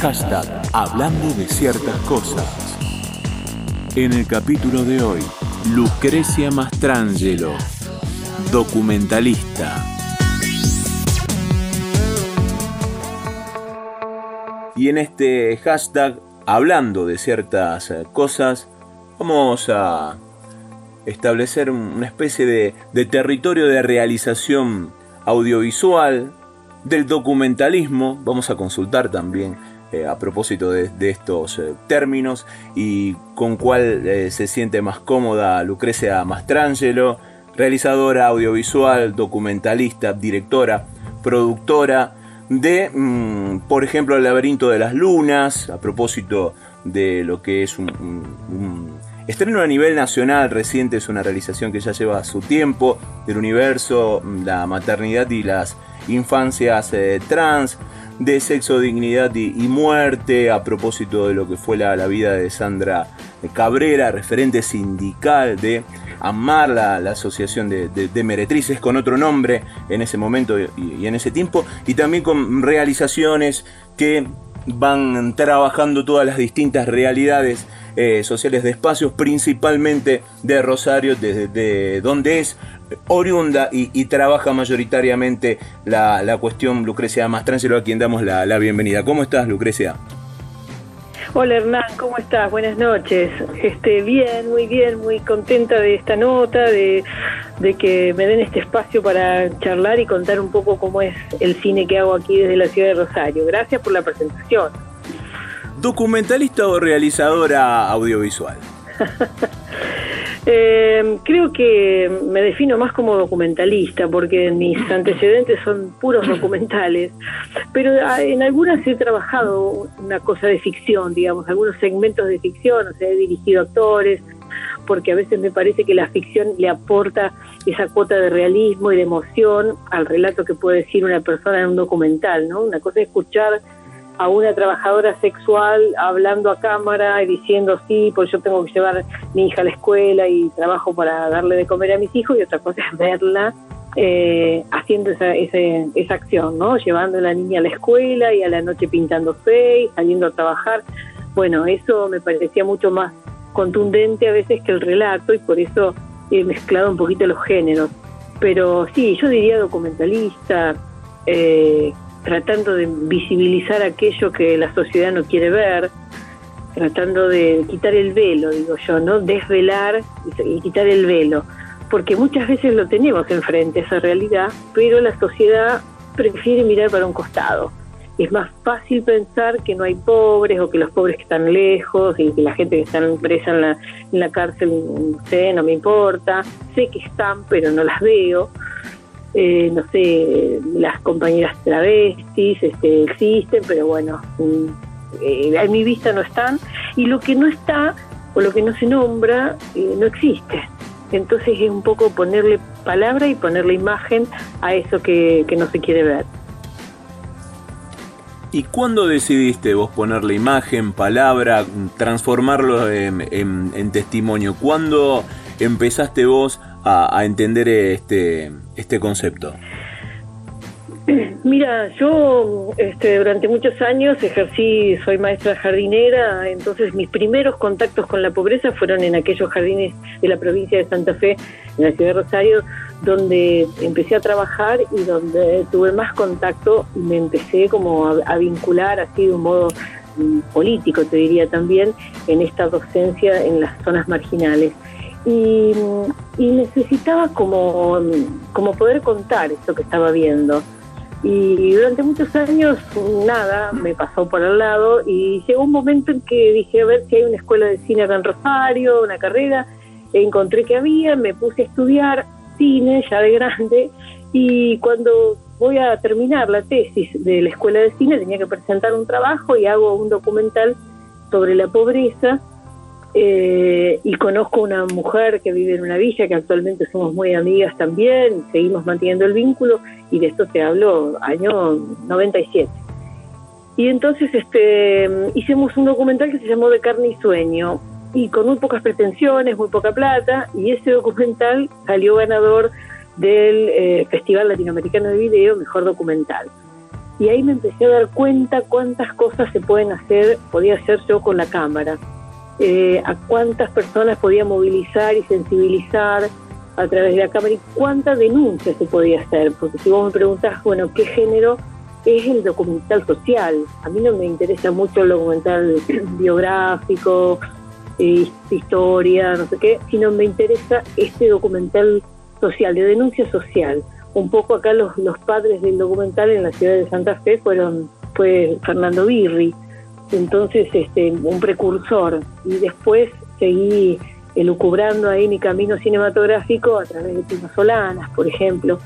Hashtag Hablando de ciertas cosas. En el capítulo de hoy, Lucrecia Mastrangelo, documentalista. Y en este hashtag, hablando de ciertas eh, cosas, vamos a establecer una especie de, territorio de realización audiovisual, del documentalismo, vamos a consultar también eh, a propósito de, estos eh, términos y con cuál eh, se siente más cómoda Lucrecia Mastrangelo, realizadora audiovisual, documentalista, directora, productora de, mm, por ejemplo, El laberinto de las lunas, a propósito de lo que es un Estreno a nivel nacional reciente es una realización que ya lleva su tiempo, del universo, la maternidad y las infancias trans, de sexo, dignidad y, muerte, a propósito de lo que fue la, vida de Sandra Cabrera, referente sindical de Amar, la, asociación de, meretrices con otro nombre en ese momento y en ese tiempo, y también con realizaciones que van trabajando todas las distintas realidades eh, sociales de espacios, principalmente de Rosario, desde donde es oriunda y, trabaja mayoritariamente la, cuestión Lucrecia Mastrangelo, a quien damos la, la bienvenida. ¿Cómo estás, Lucrecia? Hola Hernán, ¿cómo estás? Buenas noches. Este, bien, muy bien, muy contenta de esta nota, de, que me den este espacio para charlar y contar un poco cómo es el cine que hago aquí desde la ciudad de Rosario. Gracias por la presentación. ¿Documentalista o realizadora audiovisual? Eh, creo que me defino más como documentalista porque mis antecedentes son puros documentales, pero ah, en algunas he trabajado una cosa de ficción, digamos, algunos segmentos de ficción, o sea, he dirigido actores, porque a veces me parece que la ficción le aporta esa cuota de realismo y de emoción al relato que puede decir una persona en un documental, ¿no? Una cosa es escuchar a una trabajadora sexual hablando a cámara y diciendo sí, pues yo tengo que llevar mi hija a la escuela y trabajo para darle de comer a mis hijos y otra cosa es verla eh, haciendo esa, esa, acción, ¿no? Llevando a la niña a la escuela y a la noche pintándose y saliendo a trabajar. Bueno, eso me parecía mucho más contundente a veces que el relato y por eso he mezclado un poquito los géneros. Pero sí, yo diría documentalista, eh, tratando de visibilizar aquello que la sociedad no quiere ver, tratando de quitar el velo, digo yo, ¿no? Desvelar y quitar el velo, porque muchas veces lo tenemos enfrente, esa realidad, pero la sociedad prefiere mirar para un costado. Es más fácil pensar que no hay pobres o que los pobres están lejos y que la gente que está presa en la, en la cárcel, no sé, no me importa, sé que están, pero no las veo. Eh, no sé, las compañeras travestis este, existen, pero bueno, mm, eh, mi vista no están, y lo que no está o lo que no se nombra eh, no existe. Entonces es un poco ponerle palabra y ponerle imagen a eso que, no se quiere ver. ¿Y cuándo decidiste vos ponerle imagen, palabra, transformarlo en, en testimonio? ¿Cuándo empezaste vos a, entender este, este concepto? Mira, yo este, durante muchos años ejercí, soy maestra jardinera, entonces mis primeros contactos con la pobreza fueron en aquellos jardines de la provincia de Santa Fe, en la ciudad de Rosario, donde empecé a trabajar y donde tuve más contacto y me empecé como a vincular así de un modo mm, político, te diría también, en esta docencia en las zonas marginales y, necesitaba como, como poder contar esto que estaba viendo. Y durante muchos años nada, me pasó por al lado y llegó un momento en que dije a ver si hay una escuela de cine acá en Rosario, una carrera, encontré que había, me puse a estudiar cine ya de grande y cuando voy a terminar la tesis de la escuela de cine tenía que presentar un trabajo y hago un documental sobre la pobreza eh, y conozco una mujer que vive en una villa, que actualmente somos muy amigas también, seguimos manteniendo el vínculo, y de esto te hablo año 97. Y entonces este, hicimos un documental que se llamó De carne y sueño, y con muy pocas pretensiones, muy poca plata, y ese documental salió ganador del eh, Festival Latinoamericano de Video, Mejor Documental. y ahí me empecé a dar cuenta cuántas cosas se pueden hacer, podía hacer yo con la cámara, eh, a cuántas personas podía movilizar y sensibilizar a través de la cámara y cuántas denuncias se podía hacer, porque si vos me preguntás, bueno, ¿qué género es el documental social? A mí no me interesa mucho el documental biográfico, eh, historia, no sé qué, sino me interesa este documental social, de denuncia social. Un poco acá los, los padres del documental en la ciudad de Santa Fe fueron fue Fernando Birri, entonces este un precursor y después seguí elucubrando ahí mi camino cinematográfico a través de Pino Solanas, por ejemplo,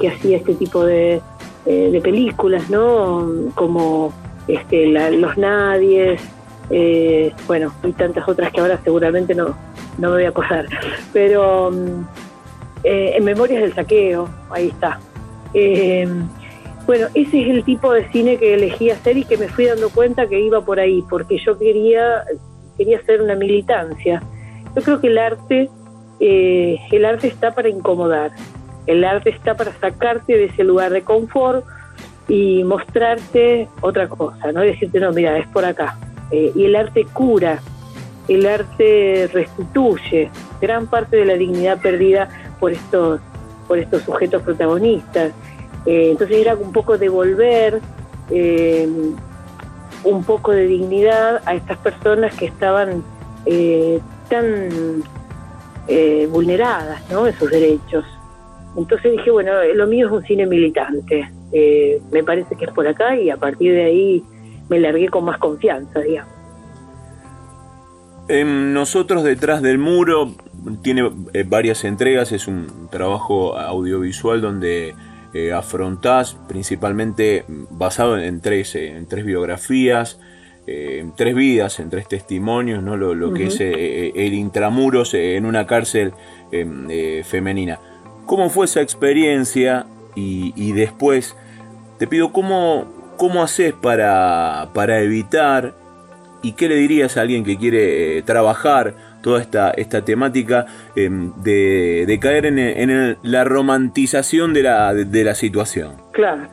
que hacía este tipo de, eh, de películas, ¿no? Como este, Los Nadies, eh, bueno, y tantas otras que ahora seguramente no, no me voy a acordar. Pero mm, eh, en Memorias del Saqueo, ahí está. Eh, bueno, ese es el tipo de cine que elegí hacer y que me fui dando cuenta que iba por ahí, porque yo quería, quería hacer una militancia. Yo creo que el arte, eh, el arte está para incomodar, el arte está para sacarte de ese lugar de confort y mostrarte otra cosa, ¿no? decirte, no, mira, es por acá. y el arte cura, el arte restituye gran parte de la dignidad perdida por estos, por estos sujetos protagonistas. Eh, entonces era un poco devolver eh, un poco de dignidad a estas personas que estaban eh, tan vulneradas ¿no? en sus derechos. Entonces dije, bueno, lo mío es un cine militante. me parece que es por acá y a partir de ahí me largué con más confianza, digamos. nosotros detrás del muro tiene eh, varias entregas, es un trabajo audiovisual donde eh, afrontás principalmente basado en tres, eh, en tres biografías, en tres vidas, en tres testimonios, ¿no? lo, que es el intramuros en una cárcel femenina. ¿Cómo fue esa experiencia? Y, después te pido cómo, cómo haces para, para evitar y qué le dirías a alguien que quiere trabajar toda esta, esta temática em, de, caer en, la romantización de la, de, la situación. Claro.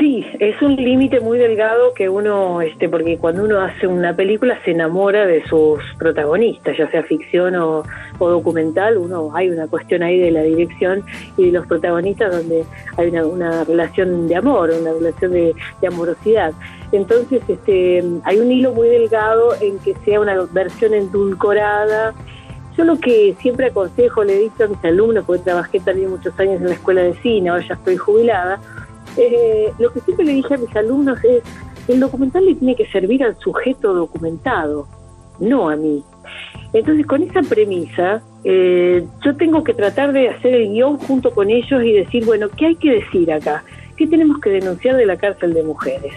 Sí, es un límite muy delgado que uno, este, porque cuando uno hace una película se enamora de sus protagonistas, ya sea ficción o, documental, uno hay una cuestión ahí de la dirección y de los protagonistas donde hay una, relación de amor, una relación de, de amorosidad. Entonces, este, hay un hilo muy delgado en que sea una versión endulcorada. Yo lo que siempre aconsejo, le he dicho a mis alumnos, porque trabajé también muchos años en la escuela de cine, ahora ya estoy jubilada, eh, lo que siempre le dije a mis alumnos es, el documental le tiene que servir al sujeto documentado, no a mí. Entonces, con esa premisa, eh, yo tengo que tratar de hacer el guion junto con ellos y decir, bueno, ¿qué hay que decir acá? ¿Qué tenemos que denunciar de la cárcel de mujeres?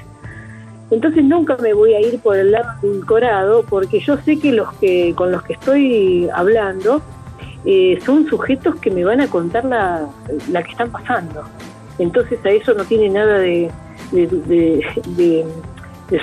Entonces nunca me voy a ir por el lado edulcorado porque yo sé que los que con los que estoy hablando eh, son sujetos que me van a contar la, la, que están pasando. Entonces a eso no tiene nada de, de,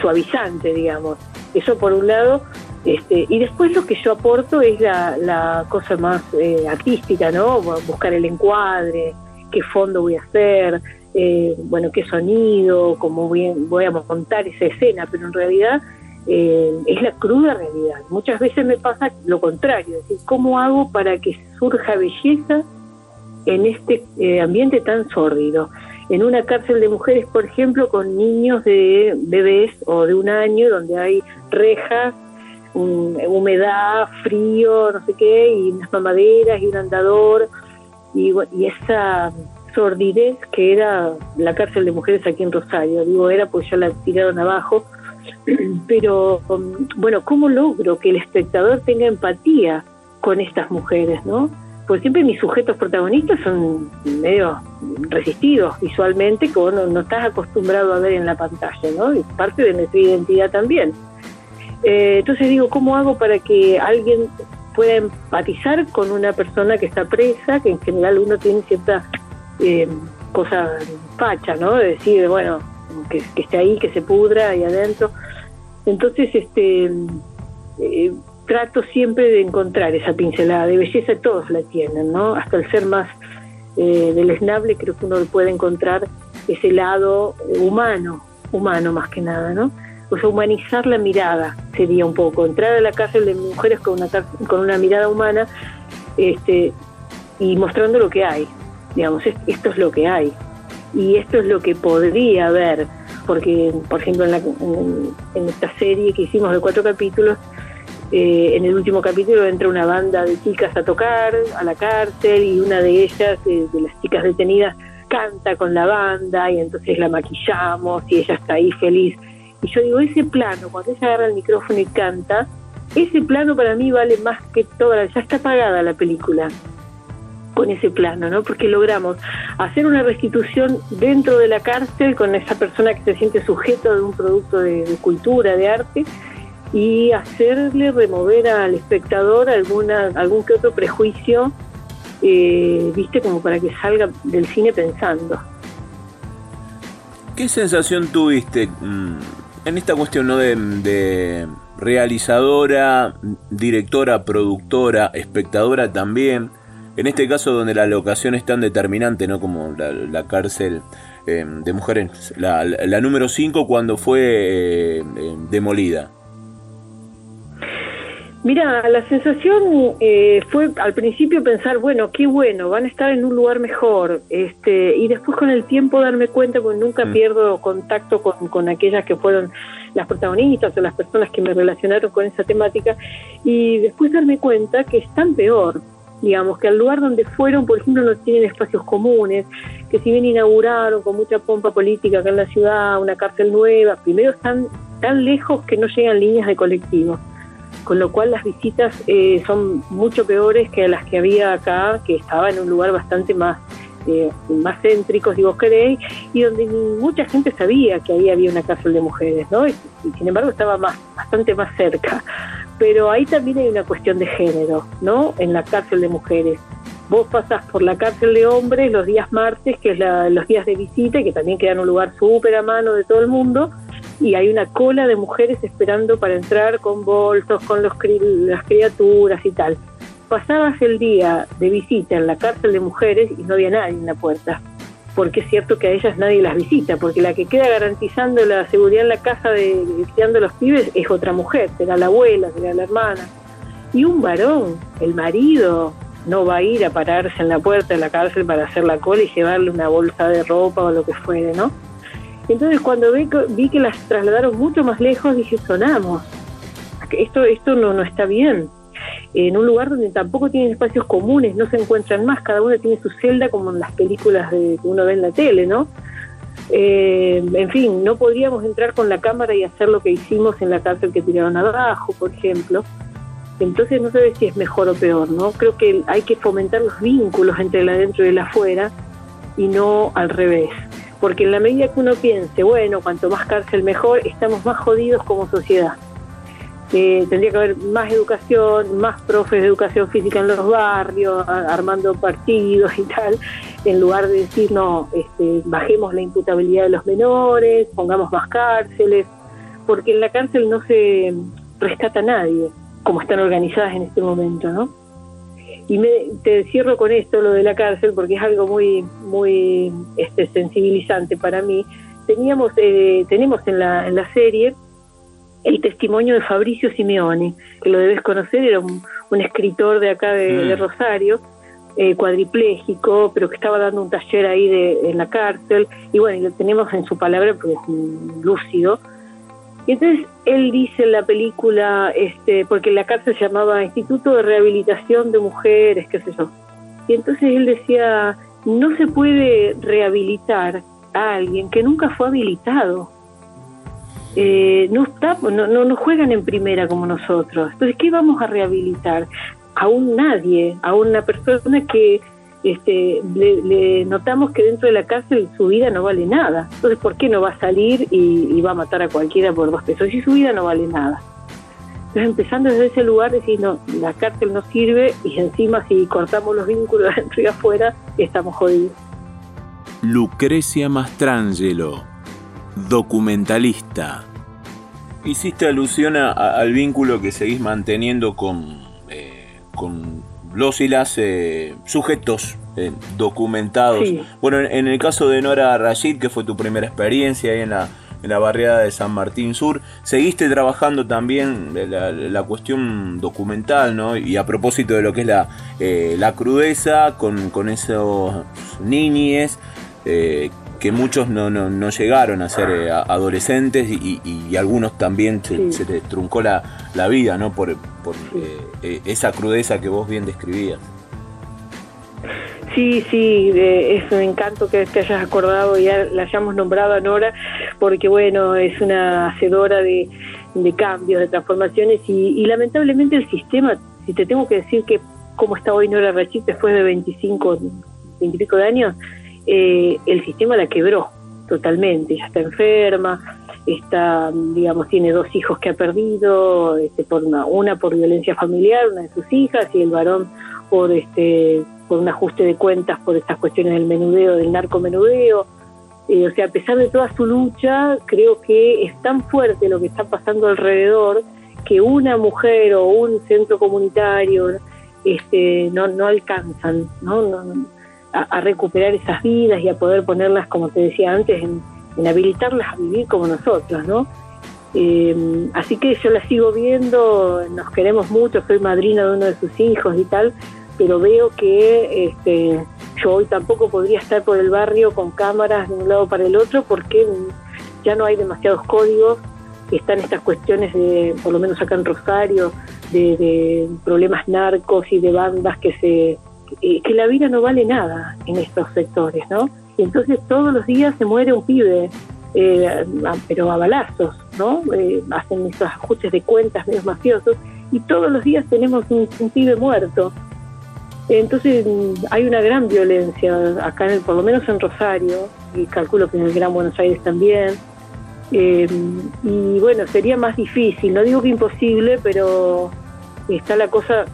suavizante, digamos. Eso por un lado. Este, y después lo que yo aporto es la, la cosa más eh, artística, ¿no? Buscar el encuadre, qué fondo voy a hacer, eh, bueno, qué sonido, cómo voy, voy, a montar esa escena, pero en realidad eh, es la cruda realidad. Muchas veces me pasa lo contrario, es decir, ¿cómo hago para que surja belleza en este eh, ambiente tan sórdido? En una cárcel de mujeres, por ejemplo, con niños de bebés o de un año, donde hay rejas, humedad, frío, no sé qué, y unas mamaderas y un andador, y, y esa sordidez que era la cárcel de mujeres aquí en Rosario. Digo, era pues ya la tiraron abajo. Pero, um, bueno, ¿cómo logro que el espectador tenga empatía con estas mujeres, no? Pues siempre mis sujetos protagonistas son medio resistidos visualmente, que vos no, estás acostumbrado a ver en la pantalla, ¿no? Es parte de nuestra identidad también. Eh, entonces digo, ¿cómo hago para que alguien pueda empatizar con una persona que está presa, que en general uno tiene cierta eh, cosa facha, ¿no? De decir, bueno, que, esté ahí, que se pudra ahí adentro. Entonces, este, eh, trato siempre de encontrar esa pincelada de belleza, todos la tienen, ¿no? Hasta el ser más eh, deleznable creo que uno puede encontrar ese lado humano, humano más que nada, ¿no? O sea, humanizar la mirada sería un poco, entrar a la cárcel de mujeres con una, con una mirada humana este, y mostrando lo que hay, digamos, esto es lo que hay y esto es lo que podría haber, porque, por ejemplo, en, la, en, esta serie que hicimos de cuatro capítulos, eh, en el último capítulo entra una banda de chicas a tocar a la cárcel y una de ellas, de las chicas detenidas, canta con la banda y entonces la maquillamos y ella está ahí feliz. Y yo digo, ese plano, cuando ella agarra el micrófono y canta, ese plano para mí vale más que toda, ya está pagada la película con ese plano, ¿no? Porque logramos hacer una restitución dentro de la cárcel con esa persona que se siente sujeto de un producto de, cultura, de arte, y hacerle remover al espectador alguna, algún que otro prejuicio, eh, viste, como para que salga del cine pensando. ¿Qué sensación tuviste mm, en esta cuestión ¿no? de realizadora, directora, productora, espectadora también? En este caso donde la locación es tan determinante, ¿no? Como la, cárcel eh, de mujeres, la, número 5 cuando fue eh, eh, demolida. Mira, la sensación fue al principio pensar, bueno, qué bueno, van a estar en un lugar mejor, este, y después con el tiempo darme cuenta, porque nunca mm. pierdo contacto con, con aquellas que fueron las protagonistas o las personas que me relacionaron con esa temática, y después darme cuenta que están peor, digamos, que al lugar donde fueron, por ejemplo, no tienen espacios comunes, que si bien inauguraron con mucha pompa política acá en la ciudad una cárcel nueva, primero están tan lejos que no llegan líneas de colectivo, con lo cual las visitas eh, son mucho peores que las que había acá, que estaba en un lugar bastante más eh, más céntrico, si vos queréis, y donde mucha gente sabía que ahí había una cárcel de mujeres, ¿no? y sin embargo estaba más, bastante más cerca pero ahí también hay una cuestión de género, ¿no? En la cárcel de mujeres. Vos pasás por la cárcel de hombres los días martes, que es los días de visita, que también quedan un lugar súper a mano de todo el mundo, y hay una cola de mujeres esperando para entrar con bolsos, con los, las criaturas y tal. Pasabas el día de visita en la cárcel de mujeres y no había nadie en la puerta porque es cierto que a ellas nadie las visita, porque la que queda garantizando la seguridad en la casa de, criando los pibes es otra mujer, será la abuela, será la hermana. Y un varón, el marido, no va a ir a pararse en la puerta de la cárcel para hacer la cola y llevarle una bolsa de ropa o lo que fuere, ¿no? Entonces cuando vi, vi que las trasladaron mucho más lejos, dije, sonamos. Esto, esto no, no está bien en un lugar donde tampoco tienen espacios comunes, no se encuentran más, cada uno tiene su celda como en las películas de, que uno ve en la tele, ¿no? Eh, en fin, no podríamos entrar con la cámara y hacer lo que hicimos en la cárcel que tiraron abajo, por ejemplo. Entonces no sé si es mejor o peor, ¿no? Creo que hay que fomentar los vínculos entre el adentro y el afuera y no al revés. Porque en la medida que uno piense, bueno, cuanto más cárcel mejor, estamos más jodidos como sociedad tendría que haber más educación, más profes de educación física en los barrios, armando partidos y tal, en lugar de decir, no, este, bajemos la imputabilidad de los menores, pongamos más cárceles, porque en la cárcel no se rescata a nadie, como están organizadas en este momento, ¿no? Y me, te cierro con esto, lo de la cárcel, porque es algo muy, muy este, sensibilizante para mí. Teníamos, eh, tenemos en la, en la serie el testimonio de Fabricio Simeone, que lo debes conocer, era un, escritor de acá de, mm. Rosario, eh, cuadripléjico, pero que estaba dando un taller ahí de, en la cárcel, y bueno, y lo tenemos en su palabra, pues lúcido. Y entonces él dice en la película, este, porque la cárcel se llamaba Instituto de Rehabilitación de Mujeres, qué sé yo. Y entonces él decía, no se puede rehabilitar a alguien que nunca fue habilitado eh, no, está, no, no, juegan en primera como nosotros. Entonces, ¿qué vamos a rehabilitar? A un nadie, a una persona que este, le, notamos que dentro de la cárcel su vida no vale nada. Entonces, ¿por qué no va a salir y, va a matar a cualquiera por dos pesos? Si su vida no vale nada. Entonces, empezando desde ese lugar, decir, no, la cárcel no sirve y encima si cortamos los vínculos dentro y afuera, estamos jodidos. Lucrecia Mastrangelo documentalista. Hiciste alusión al vínculo que seguís manteniendo con, eh, con los y las eh, sujetos eh, documentados. Bueno, en, el caso de Nora Rashid, que fue tu primera experiencia ahí en la, en la barriada de San Martín Sur, seguiste trabajando también la, cuestión documental, ¿no? Y a propósito de lo que es la, eh, la crudeza con, con esos niñes. Eh, que muchos no, no, no, llegaron a ser adolescentes y, algunos también se, se les truncó la, la vida, ¿no? Por, por esa crudeza que vos bien describías. Sí, sí, es un encanto que te hayas acordado y la hayamos nombrado a Nora, porque bueno, es una hacedora de, cambios, de transformaciones y, lamentablemente el sistema, si te tengo que decir que cómo está hoy Nora Rachid después de 25, 25 de años, eh, el sistema la quebró totalmente, ya está enferma, está, digamos, tiene dos hijos que ha perdido, este, por una, por violencia familiar, una de sus hijas, y el varón por este por un ajuste de cuentas por estas cuestiones del menudeo, del narcomenudeo. Eh, o sea, a pesar de toda su lucha, creo que es tan fuerte lo que está pasando alrededor que una mujer o un centro comunitario este, no, no alcanzan ¿no? A, recuperar esas vidas y a poder ponerlas, como te decía antes, en, habilitarlas a vivir como nosotros, ¿no? Eh, así que yo la sigo viendo, nos queremos mucho, soy madrina de uno de sus hijos y tal, pero veo que este, yo hoy tampoco podría estar por el barrio con cámaras de un lado para el otro porque ya no hay demasiados códigos, están estas cuestiones de, por lo menos acá en Rosario, de, problemas narcos y de bandas que se que la vida no vale nada en estos sectores, ¿no? Y entonces todos los días se muere un pibe, eh, pero a balazos, ¿no? Eh, hacen esos ajustes de cuentas medio mafiosos y todos los días tenemos un pibe muerto. Entonces hay una gran violencia acá, en por lo menos en Rosario, y calculo que en el Gran Buenos Aires también. Eh, y bueno, sería más difícil, no digo que imposible, pero está la cosa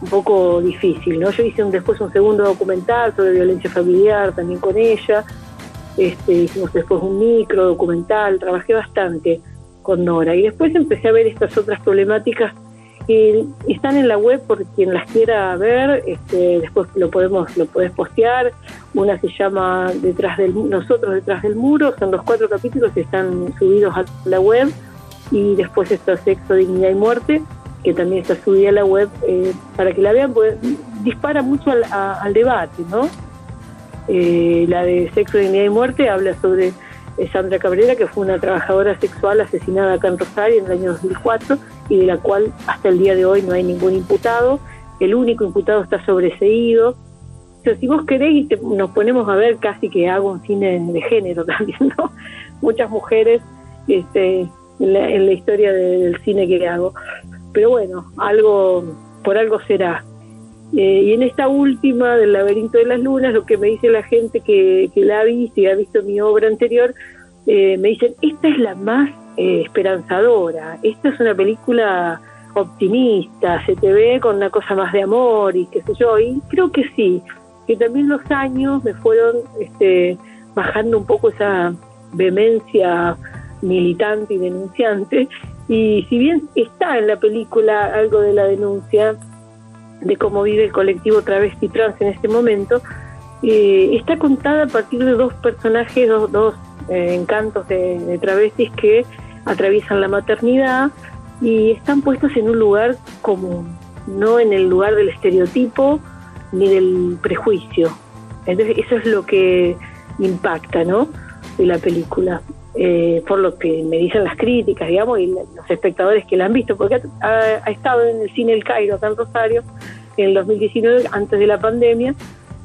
un poco difícil, ¿no? Yo hice un, después un segundo documental sobre violencia familiar también con ella, este, hicimos después un micro documental, trabajé bastante con Nora y después empecé a ver estas otras problemáticas están en la web por quien las quiera ver, este, después lo podemos, lo puedes postear. Una se llama Detrás del Nosotros detrás del muro, son los cuatro capítulos que están subidos a la web y después está Sexo, Dignidad y Muerte, que también está subida a la web eh, para que la vean, pues dispara mucho al, debate, ¿no? Eh, la de Sexo, Dignidad y Muerte habla sobre Sandra Cabrera, que fue una trabajadora sexual asesinada acá en Rosario en el año 2004 y de la cual hasta el día de hoy no hay ningún imputado. El único imputado está sobreseído. O si vos queréis, nos ponemos a ver casi que hago un cine de género también, ¿no? Muchas mujeres este, en, la, historia del cine que hago. Pero bueno, algo por algo será. Eh, y en esta última del laberinto de las lunas, lo que me dice la gente que, la ha visto y ha visto mi obra anterior, eh, me dicen, esta es la más eh, esperanzadora. Esta es una película optimista, se te ve con una cosa más de amor y qué sé yo. Y creo que sí, que también los años me fueron este, bajando un poco esa vehemencia militante y denunciante. Y si bien está en la película algo de la denuncia de cómo vive el colectivo travesti trans en este momento, eh, está contada a partir de dos personajes, dos, dos eh, encantos de, travestis que atraviesan la maternidad y están puestos en un lugar común, no en el lugar del estereotipo ni del prejuicio. Entonces eso es lo que impacta, ¿no? De la película, eh, por lo que me dicen las críticas, digamos, y los espectadores que la han visto, porque ha, estado en el cine El Cairo, San Rosario, en el 2019, antes de la pandemia,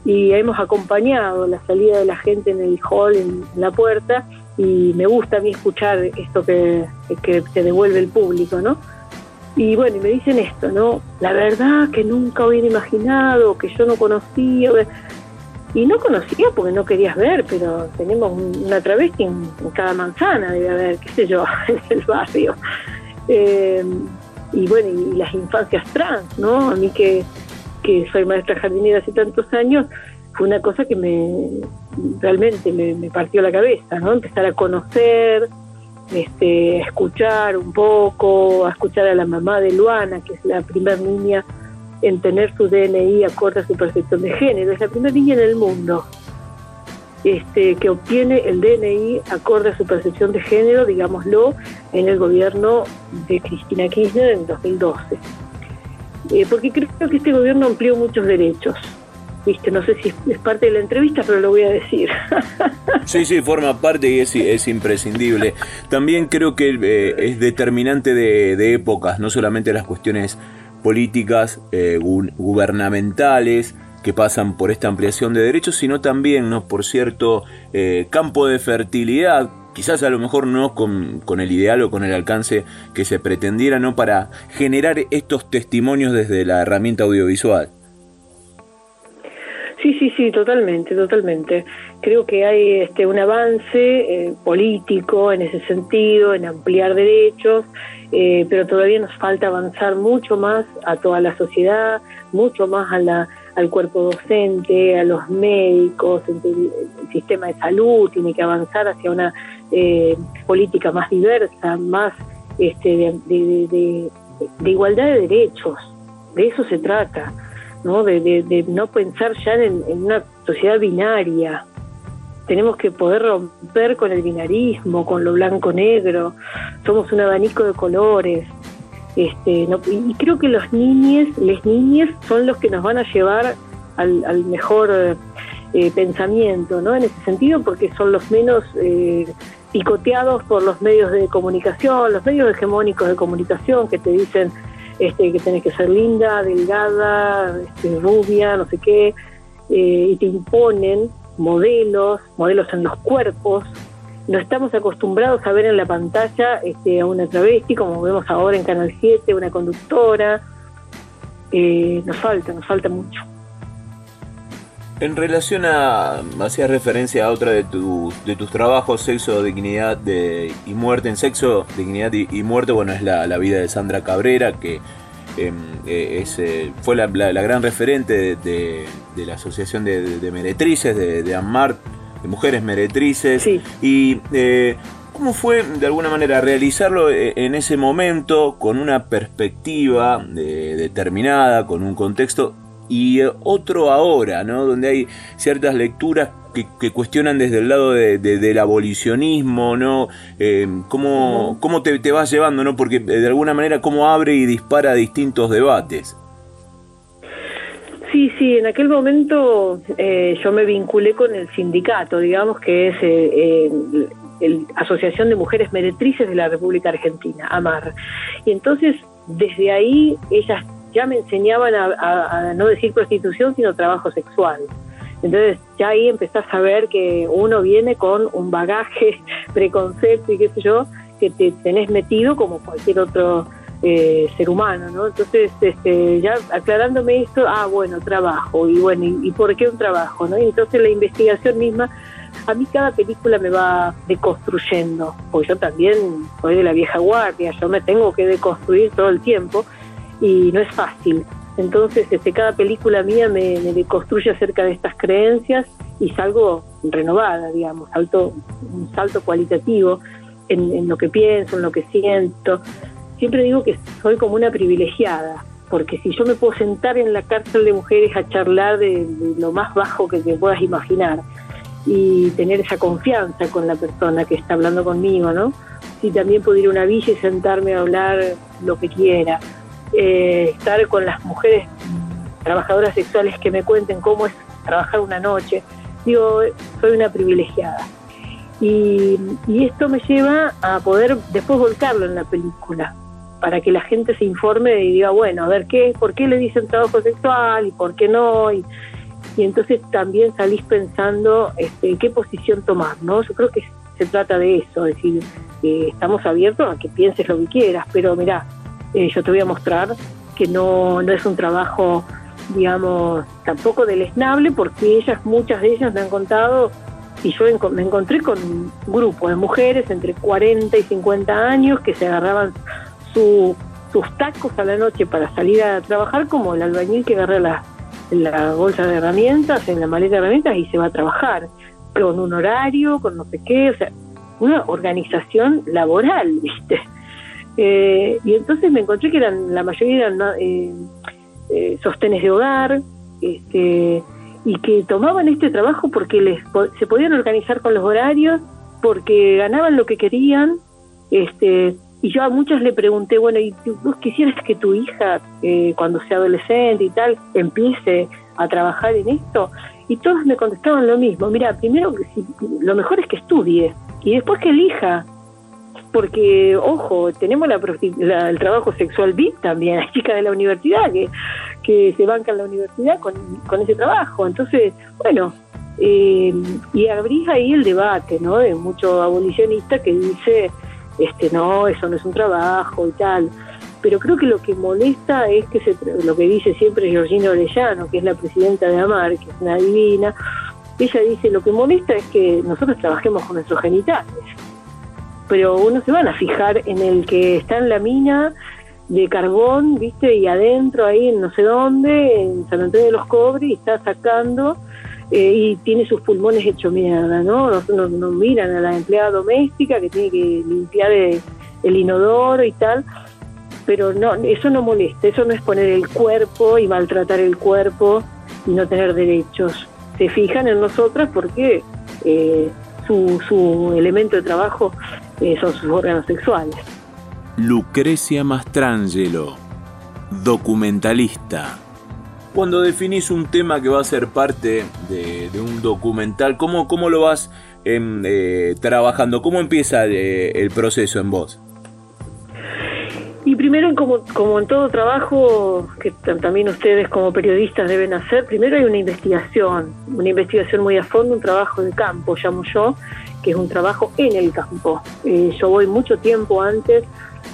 y hemos acompañado la salida de la gente en el hall, en la puerta, y me gusta a mí escuchar esto que, que devuelve el público, ¿no? Y bueno, y me dicen esto, ¿no? La verdad que nunca hubiera imaginado, que yo no conocía, y no conocía porque no querías ver, pero tenemos una travesti en, cada manzana, debe haber, qué sé yo, en el barrio. Eh, y bueno, y las infancias trans, ¿no? A mí que, que soy maestra jardinera hace tantos años, fue una cosa que me realmente me, partió la cabeza, ¿no? Empezar a conocer, este, a escuchar un poco, a escuchar a la mamá de Luana, que es la primera niña en tener su DNI acorde a su percepción de género. Es la primera niña en el mundo este, que obtiene el DNI acorde a su percepción de género, digámoslo, en el gobierno de Cristina Kirchner en 2012. Eh, porque creo que este gobierno amplió muchos derechos. ¿Viste? No sé si es parte de la entrevista, pero lo voy a decir. Sí, sí, forma parte y es, es imprescindible. También creo que eh, es determinante de, épocas, no solamente las cuestiones políticas, eh, gubernamentales, que pasan por esta ampliación de derechos, sino también ¿no? por cierto eh, campo de fertilidad, quizás a lo mejor no con, el ideal o con el alcance que se pretendiera, ¿no? para generar estos testimonios desde la herramienta audiovisual. Sí, sí, sí, totalmente, totalmente. Creo que hay este, un avance eh, político en ese sentido, en ampliar derechos, eh, pero todavía nos falta avanzar mucho más a toda la sociedad, mucho más a la, al cuerpo docente, a los médicos, el, sistema de salud tiene que avanzar hacia una eh, política más diversa, más este, de, igualdad de derechos. De eso se trata, ¿no? De, no pensar ya en, una sociedad binaria. Tenemos que poder romper con el binarismo, con lo blanco-negro. Somos un abanico de colores. Este, no, y creo que los niños, las niñas son los que nos van a llevar al, mejor eh, pensamiento, ¿no? En ese sentido, porque son los menos eh, picoteados por los medios de comunicación, los medios hegemónicos de comunicación que te dicen este, que tenés que ser linda, delgada, este, rubia, no sé qué, eh, y te imponen modelos, modelos en los cuerpos, no estamos acostumbrados a ver en la pantalla este, a una travesti, como vemos ahora en Canal 7, una conductora. Eh, nos falta, nos falta mucho. En relación a, hacías referencia a otra de, de tus trabajos, Sexo, Dignidad y Muerte. En Sexo, Dignidad y, Muerte, bueno, es la, vida de Sandra Cabrera, que em, eh, eh, fue la, gran referente de, la Asociación de, Meretrices, de, de AMAR, mujeres meretrices. Y eh, cómo fue de alguna manera realizarlo eh, en ese momento con una perspectiva determinada, con un contexto y otro ahora, ¿no? Donde hay ciertas lecturas que, cuestionan desde el lado del abolicionismo, ¿no? Eh, ¿Cómo, cómo te, te, vas llevando, ¿no? Porque de alguna manera cómo abre y dispara distintos debates. Sí, sí, en aquel momento eh, yo me vinculé con el sindicato, digamos que es eh, eh Asociación de Mujeres Meretrices de la República Argentina, AMAR. Y entonces, desde ahí, ellas ya me enseñaban a, no decir prostitución, sino trabajo sexual. Entonces ya ahí empezás a ver que uno viene con un bagaje preconcepto y qué sé yo, que te tenés metido como cualquier otro eh, ser humano, ¿no? Entonces, este, ya aclarándome esto, ah, bueno, trabajo, y bueno, ¿y, por qué un trabajo, no? Y entonces la investigación misma, a mí cada película me va deconstruyendo, porque yo también soy de la vieja guardia, yo me tengo que deconstruir todo el tiempo, y no es fácil. Entonces, este, cada película mía me, deconstruye acerca de estas creencias y salgo renovada, digamos, salto, un salto cualitativo en, lo que pienso, en lo que siento siempre digo que soy como una privilegiada, porque si yo me puedo sentar en la cárcel de mujeres a charlar de, lo más bajo que te puedas imaginar y tener esa confianza con la persona que está hablando conmigo, ¿no? Si también puedo ir a una villa y sentarme a hablar lo que quiera, eh, estar con las mujeres trabajadoras sexuales que me cuenten cómo es trabajar una noche, digo, soy una privilegiada. Y, esto me lleva a poder después volcarlo en la película, para que la gente se informe y diga, bueno, a ver, ¿qué, ¿por qué le dicen trabajo sexual y por qué no? Y, entonces también salís pensando este, qué posición tomar, ¿no? Yo creo que se trata de eso, es decir, estamos abiertos a que pienses lo que quieras, pero mira, eh, yo te voy a mostrar que no, no es un trabajo, digamos, tampoco deleznable, porque ellas, muchas de ellas me han contado, y yo me encontré con un grupo de mujeres entre 40 y 50 años que se agarraban sus tacos a la noche para salir a trabajar, como el albañil que agarra la, la bolsa de herramientas, en la maleta de herramientas y se va a trabajar, con un horario, con no sé qué, o sea, una organización laboral, ¿viste? Eh, y entonces me encontré que eran la mayoría eran eh, eh, sostenes de hogar, este, y que tomaban este trabajo porque les se podían organizar con los horarios, porque ganaban lo que querían, este, y yo a muchas le pregunté, bueno, ¿y vos quisieras que tu hija, eh, cuando sea adolescente y tal, empiece a trabajar en esto? Y todos me contestaban lo mismo, mira, primero si, lo mejor es que estudie y después que elija, porque, ojo, tenemos la, el trabajo sexual VIP también, hay chicas de la universidad que, que se bancan la universidad con, con ese trabajo, entonces, bueno, eh, y abrís ahí el debate, ¿no? De mucho abolicionista que dice, este, no, eso no es un trabajo y tal. Pero creo que lo que molesta es que se, lo que dice siempre Georgina Orellano, que es la presidenta de AMAR, que es una divina, ella dice, lo que molesta es que nosotros trabajemos con nuestros genitales, pero uno se van a fijar en el que está en la mina de carbón, viste, y adentro ahí en no sé dónde, en San Antonio de los Cobres, y está sacando eh, y tiene sus pulmones hecho mierda, ¿no? No, no, miran a la empleada doméstica que tiene que limpiar el inodoro y tal pero no, eso no molesta, eso no es poner el cuerpo y maltratar el cuerpo y no tener derechos. Se fijan en nosotras porque eh, su, su, elemento de trabajo eh, son sus órganos sexuales. Lucrecia Mastrangelo, documentalista. Cuando definís un tema que va a ser parte de, un documental, ¿cómo, cómo lo vas em, eh, trabajando? ¿Cómo empieza el proceso en vos? Y primero, como, como en todo trabajo que también ustedes como periodistas deben hacer, primero hay una investigación, una investigación muy a fondo, un trabajo de campo, llamo yo, que es un trabajo en el campo. Eh, yo voy mucho tiempo antes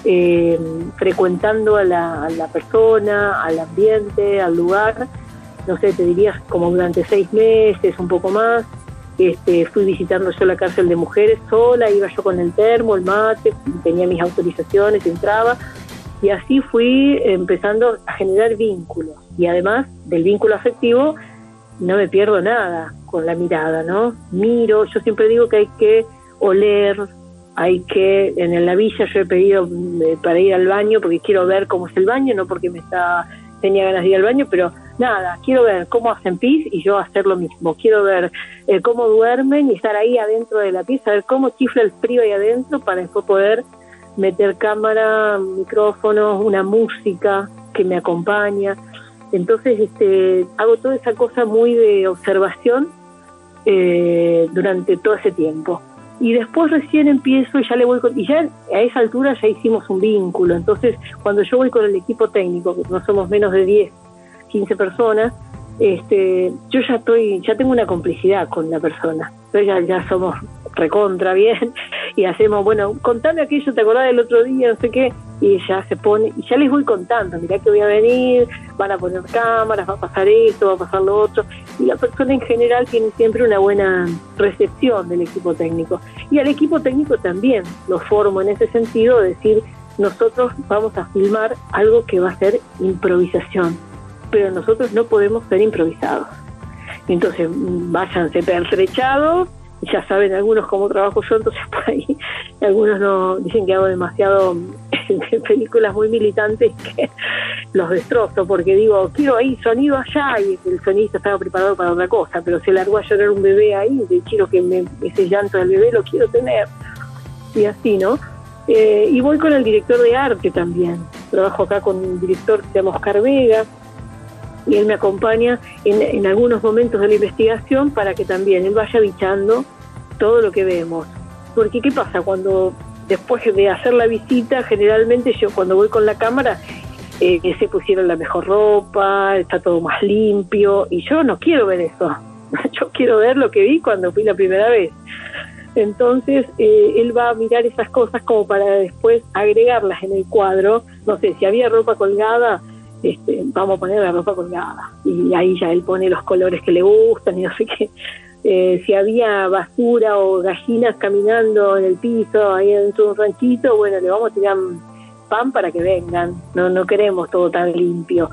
eh, frecuentando a la, persona, al ambiente, al lugar, no sé, te diría como durante seis meses, un poco más, este, fui visitando yo la cárcel de mujeres sola, iba yo con el termo, el mate, tenía mis autorizaciones, entraba, y así fui empezando a generar vínculos. Y además del vínculo afectivo, no me pierdo nada con la mirada, ¿no? Miro, yo siempre digo que hay que oler, hay que, en la villa yo he pedido eh, para ir al baño porque quiero ver cómo es el baño, no porque me está, tenía ganas de ir al baño, pero nada, quiero ver cómo hacen pis y yo hacer lo mismo. Quiero ver eh, cómo duermen y estar ahí adentro de la pieza, ver cómo chifla el frío ahí adentro para después poder meter cámara, micrófonos, una música que me acompaña. Entonces este, hago toda esa cosa muy de observación eh, durante todo ese tiempo. Y después recién empiezo y ya le voy con, y ya a esa altura ya hicimos un vínculo. Entonces, cuando yo voy con el equipo técnico, que no somos menos de 10, 15 personas, este, yo ya estoy, ya tengo una complicidad con la persona. Entonces ya, ya somos recontra bien y hacemos, bueno, contame aquello, te acordás del otro día, no sé qué, y ya se pone, y ya les voy contando, mirá que voy a venir, van a poner cámaras, va a pasar esto, va a pasar lo otro, y la persona en general tiene siempre una buena recepción del equipo técnico. Y al equipo técnico también lo formo en ese sentido, de decir, nosotros vamos a filmar algo que va a ser improvisación, pero nosotros no podemos ser improvisados. Entonces, váyanse pertrechados ya saben algunos cómo trabajo yo, entonces por ahí algunos no dicen que hago demasiado películas muy militantes que los destrozo porque digo, quiero ahí sonido allá y el sonista estaba preparado para otra cosa, pero se largó a llorar un bebé ahí, y quiero que me, ese llanto del bebé lo quiero tener. Y así, ¿no? Eh, y voy con el director de arte también. Trabajo acá con un director que se llama Oscar Vega, y él me acompaña en, algunos momentos de la investigación para que también él vaya bichando todo lo que vemos. Porque ¿qué pasa? Cuando después de hacer la visita, generalmente yo cuando voy con la cámara, eh, se pusieron la mejor ropa, está todo más limpio, y yo no quiero ver eso. Yo quiero ver lo que vi cuando fui la primera vez. Entonces, eh, él va a mirar esas cosas como para después agregarlas en el cuadro. No sé, si había ropa colgada, este, vamos a poner la ropa colgada. Y ahí ya él pone los colores que le gustan y no sé qué. Eh, si había basura o gallinas caminando en el piso, ahí en su ranchito, bueno, le vamos a tirar pan para que vengan. No, no queremos todo tan limpio.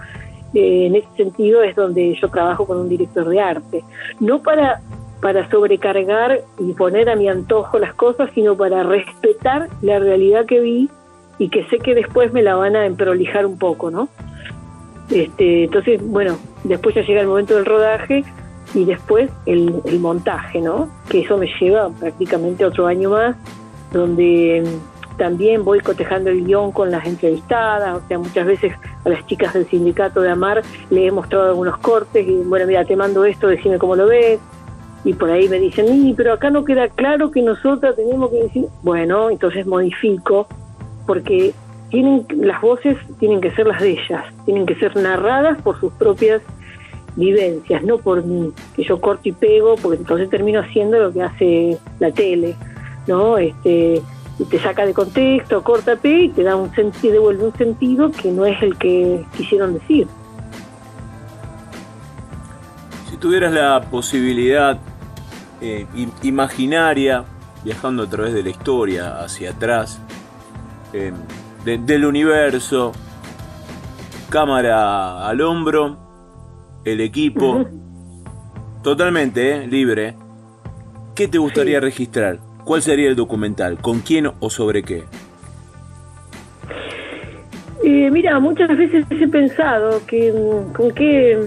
Eh, en ese sentido es donde yo trabajo con un director de arte. No para, para sobrecargar y poner a mi antojo las cosas, sino para respetar la realidad que vi y que sé que después me la van a emprolijar un poco, ¿no? Este, entonces, bueno, después ya llega el momento del rodaje y después el, el montaje, ¿no? Que eso me lleva prácticamente otro año más, donde también voy cotejando el guion con las entrevistadas, o sea, muchas veces a las chicas del sindicato de Amar le he mostrado algunos cortes y bueno, mira, te mando esto, decime cómo lo ves. Y por ahí me dicen, y pero acá no queda claro que nosotras tenemos que decir, bueno, entonces modifico, porque tienen las voces tienen que ser las de ellas, tienen que ser narradas por sus propias vivencias, no por que yo corto y pego, porque entonces termino haciendo lo que hace la tele, ¿no? Este, y te saca de contexto, córtate y te da un sentido, devuelve un sentido que no es el que quisieron decir. Si tuvieras la posibilidad eh, imaginaria, viajando a través de la historia hacia atrás, eh, del universo, cámara al hombro, el equipo, totalmente eh, libre, ¿qué te gustaría registrar? ¿Cuál sería el documental? ¿Con quién o sobre qué? Eh, mira, muchas veces he pensado que mm, con qué...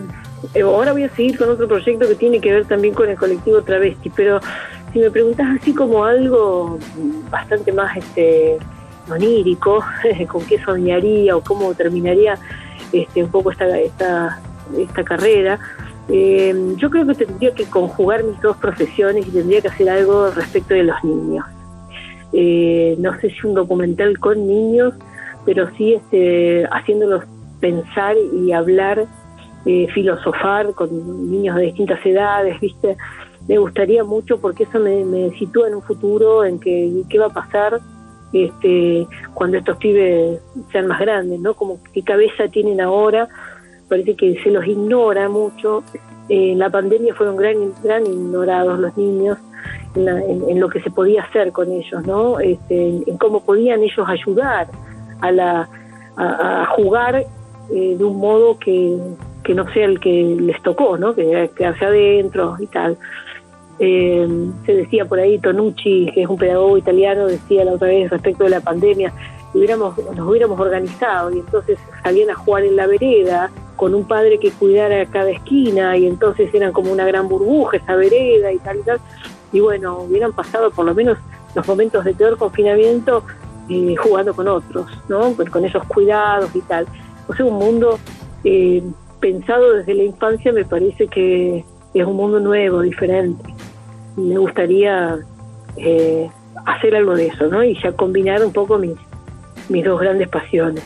Eh, ahora voy a seguir con otro proyecto que tiene que ver también con el colectivo travesti, pero si me preguntas así como algo bastante más este onírico, con qué soñaría o cómo terminaría este un poco esta esta, esta carrera, eh, yo creo que tendría que conjugar mis dos profesiones y tendría que hacer algo respecto de los niños. Eh, no sé si un documental con niños, pero sí este, haciéndolos pensar y hablar, eh, filosofar con niños de distintas edades, ¿viste? Me gustaría mucho porque eso me, sitúa en un futuro en que qué va a pasar este, cuando estos pibes sean más grandes, ¿no? Como qué cabeza tienen ahora parece que se los ignora mucho. En la pandemia fueron gran, gran ignorados los niños en, lo que se podía hacer con ellos, ¿no? Este, en, cómo podían ellos ayudar a, la, a, jugar eh, de un modo que, que, no sea el que les tocó, ¿no? Que quedarse adentro y tal. Eh, se decía por ahí, Tonucci, que es un pedagogo italiano, decía la otra vez respecto de la pandemia, hubiéramos, nos hubiéramos organizado y entonces salían a jugar en la vereda con un padre que cuidara cada esquina y entonces eran como una gran burbuja esa vereda y tal y tal. Y bueno, hubieran pasado por lo menos los momentos de peor confinamiento eh, jugando con otros, ¿no? Con, esos cuidados y tal. O sea, un mundo eh, pensado desde la infancia me parece que es un mundo nuevo, diferente. Me gustaría eh, hacer algo de eso, ¿no? Y ya combinar un poco mis, mis dos grandes pasiones.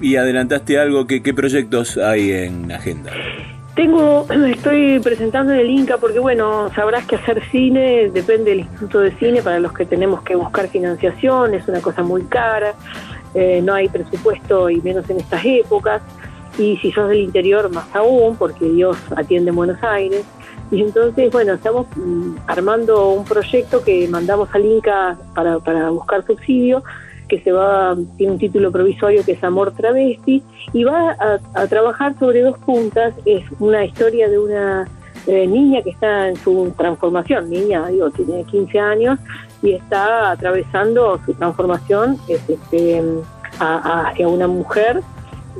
¿Y adelantaste algo? ¿Qué, qué proyectos hay en agenda? Tengo, estoy presentando en el Inca porque bueno, sabrás que hacer cine depende del Instituto de Cine para los que tenemos que buscar financiación, es una cosa muy cara, eh, no hay presupuesto y menos en estas épocas, y si sos del interior más aún, porque Dios atiende en Buenos Aires. Y entonces, bueno, estamos mm, armando un proyecto que mandamos al Inca para, para buscar subsidio, que se va, tiene un título provisorio que es Amor Travesti, y va a, trabajar sobre dos puntas, es una historia de una eh, niña que está en su transformación, niña, digo, tiene 15 años, y está atravesando su transformación este, hacia una mujer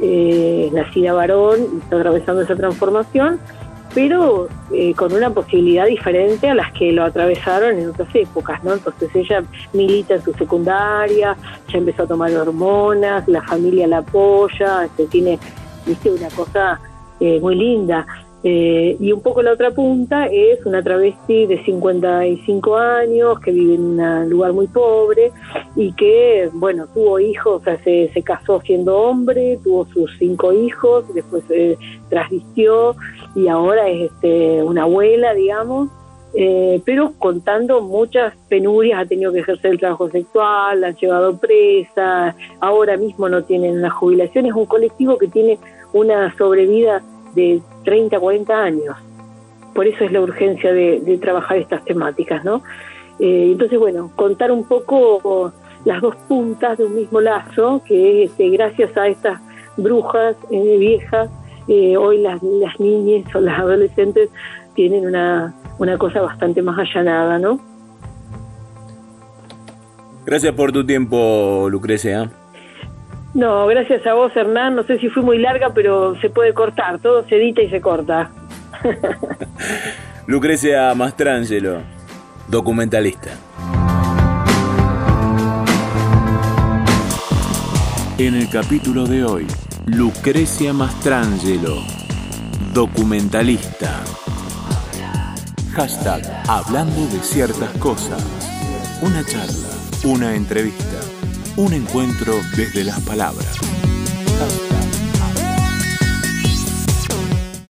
eh, nacida varón, y está atravesando esa transformación, pero eh, con una posibilidad diferente a las que lo atravesaron en otras épocas, ¿no? Entonces ella milita en su secundaria, ya empezó a tomar hormonas, la familia la apoya, este, tiene, viste, una cosa eh, muy linda. Eh, y un poco la otra punta es una travesti de 55 años que vive en un lugar muy pobre y que, bueno, tuvo hijos, o se, casó siendo hombre, tuvo sus cinco hijos, después se trasvistió y ahora es este, una abuela, digamos, eh, pero contando muchas penurias, ha tenido que ejercer el trabajo sexual, la han llevado presa, ahora mismo no tienen una jubilación, es un colectivo que tiene una sobrevida de 30, 40 años. Por eso es la urgencia de, trabajar estas temáticas, ¿no? Eh, entonces, bueno, contar un poco las dos puntas de un mismo lazo, que este, gracias a estas brujas eh, viejas, eh, hoy las, las niñas o las adolescentes tienen una, una cosa bastante más allanada, ¿no? Gracias por tu tiempo, Lucrecia. No, gracias a vos, Hernán. No sé si fui muy larga, pero se puede cortar. Todo se edita y se corta. Lucrecia Mastrangelo, documentalista. En el capítulo de hoy, Lucrecia Mastrangelo, documentalista. Hashtag Hablando de ciertas cosas. Una charla, una entrevista, un encuentro desde las palabras.